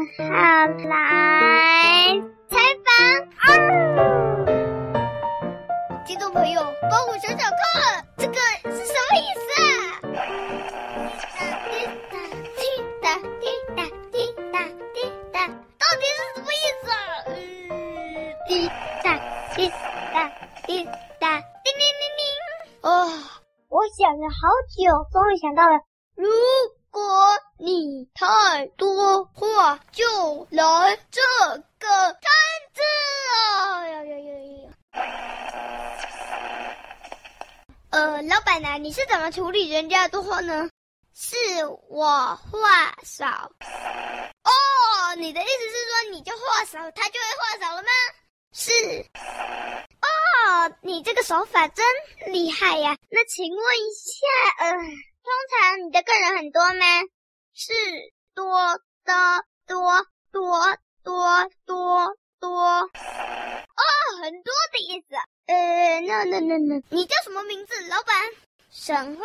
号来采访。啊！听众朋友，帮我想想看，这个是什么意思啊？滴答滴答滴答滴答滴答，到底是什么意思啊？嗯，滴答滴答滴答，叮叮叮叮。哦，我想了好久，终于想到了。如你太多话，就来这个摊子啊！呀呀呀呀！呃，老板啊，你是怎么处理人家的话呢？是我话少。哦，你的意思是说你就话少，他就会话少了吗？是。哦，你这个手法真厉害呀！那请问一下，呃，通常你的客人很多吗？是多的多多多多多。哦，很多的意思。呃，那那那那，你叫什么名字，老板？神话。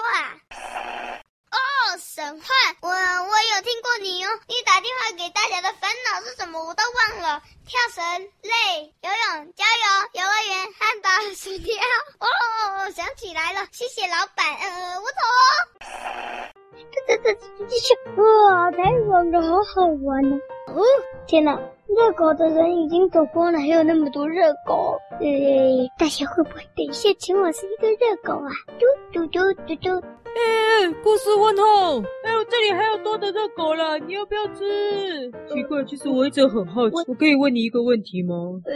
哦，神话，我我有听过你哦。你打电话给大家的烦恼是什么？我都忘了。跳绳、累、游泳、郊游、游乐园、汉堡、薯条。哦，想起来了，谢谢老板。呃，我走了。这这这这这，哇，太爽了，好好玩呢。哦，天哪！热狗的人已经走光了，还有那么多热狗。呃，大家会不会等一下请我吃一个热狗啊？嘟嘟嘟嘟嘟。哎，故事问号。哎我，这里还有多的热狗了，你要不要吃？奇怪，其实我一直很好奇，我可以问你一个问题吗？呃，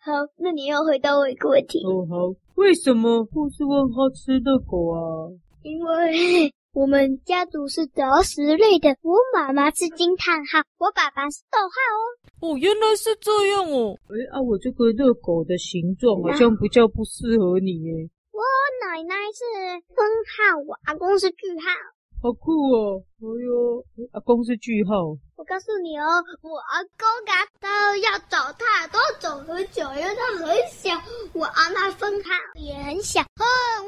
好，那你要回答我一个问题。哦，好。为什么故事问号吃热狗啊？因为。我们家族是择食类的，我妈妈是惊叹号，我爸爸是逗号哦。哦，原来是这样哦。哎啊，我这个热狗的形状好像比较不适合你耶。我奶奶是分号，我阿公是句号。好酷哦！哎呦，阿公是句号。我告诉你哦，我阿公啊，都要找他都走很久，因为他很小。我阿妈分号也很小，哦，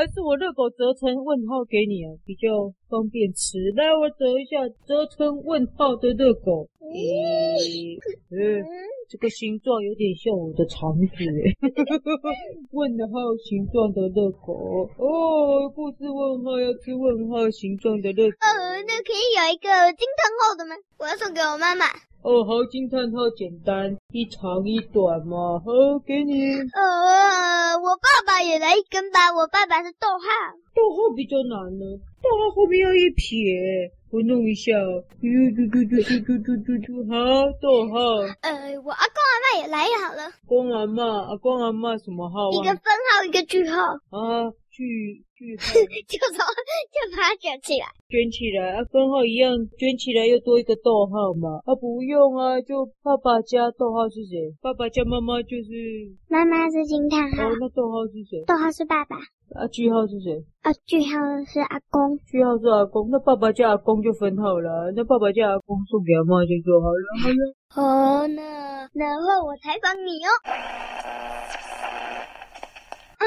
还是我热狗折成问号给你啊，比较方便吃。来，我折一下，折成问号的热狗。嗯，嗯。这个形状有点像我的肠子诶，问号形状的热狗哦，不是问号，要吃问号形状的热狗。呃，那可以有一个惊叹号的吗？我要送给我妈妈。哦，好，惊叹号简单，一长一短嘛，好，给你。呃，我爸爸也来一根吧，我爸爸是逗号。逗号比较难呢，逗号后面要一撇。我弄一下，嘟嘟嘟嘟嘟嘟嘟嘟嘟，好，逗号。呃，我阿公阿妈也来好了。公阿妈，阿公阿妈什么号啊？一个分号，一个句号。啊，句句号。就从就把它卷起来。卷起来，啊，分号一样，卷起来又多一个逗号嘛。啊，不用啊，就爸爸加逗号是谁？爸爸加妈妈就是。妈妈是惊叹号。哦，那逗号是谁？逗号是爸爸。啊，句号是谁？啊，句号是阿公。句号是阿公，那爸爸加阿公就分号了。那爸爸加阿公送给阿妈就做好了。好了。然后我采访你哦。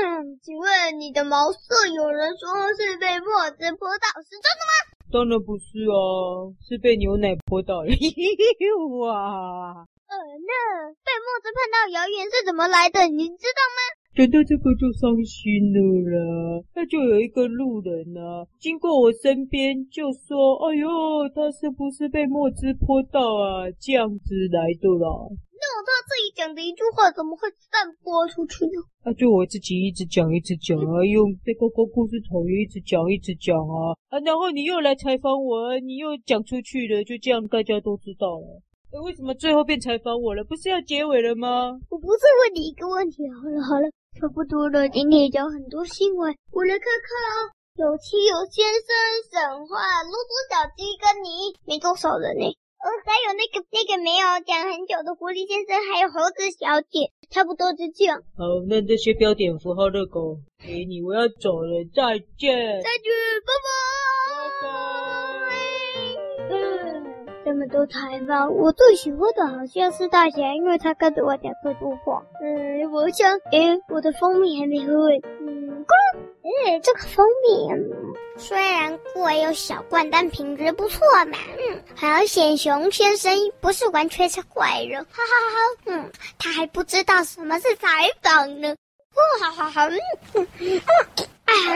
嗯，请问你的毛色，有人说是被墨汁泼到，是真的吗？当然不是哦，是被牛奶泼到了。哇！呃，那被墨汁喷到谣言是怎么来的？你知道吗？讲到这个就伤心了啦，那就有一个路人啊，经过我身边就说：“哎呦，他是不是被墨汁泼到啊？这样子来的啦。”那他自己讲的一句话怎么会散播出去呢？那、啊、就我自己一直讲一直讲啊，用这个故事头一直讲一直讲啊啊，然后你又来采访我，你又讲出去了，就这样大家都知道了。为什么最后变采访我了？不是要结尾了吗？我不是问你一个问题，好了好了。差不多了，今天讲很多新闻，我来看看啊。有企鹅先生、神话、露珠小鸡跟你没多少人呢。呃，还有那个那个没有讲很久的狐狸先生，还有猴子小姐，差不多就这样。好，那这些标点符号的狗给你，我要走了，再见。再见，拜拜。拜拜。嗯。这么多采访，我最喜欢的好像是大侠，因为他跟着我讲最多话。嗯，我想，诶，我的蜂蜜还没喝。嗯，咕噜。嗯，这个蜂蜜，虽然贵又小罐，但品质不错嘛。嗯，好险熊先生不是完全是坏人，哈哈哈。嗯，他还不知道什么是采访呢。哦，好好好。嗯嗯嗯啊啊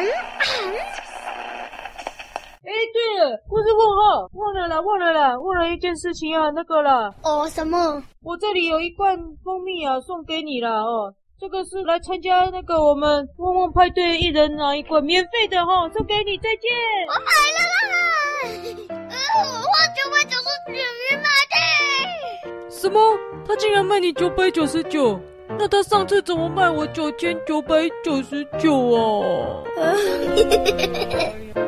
哎，对了，不是问号，忘了啦，忘了啦，忘了一件事情啊，那个啦。哦，什么？我这里有一罐蜂蜜啊，送给你了哦。这个是来参加那个我们旺旺派对，一人拿一罐，免费的哈、哦，送给你，再见。我买了啦。呃，花九百九十九元买的。什么？他竟然卖你九百九十九？那他上次怎么卖我九千九百九十九啊？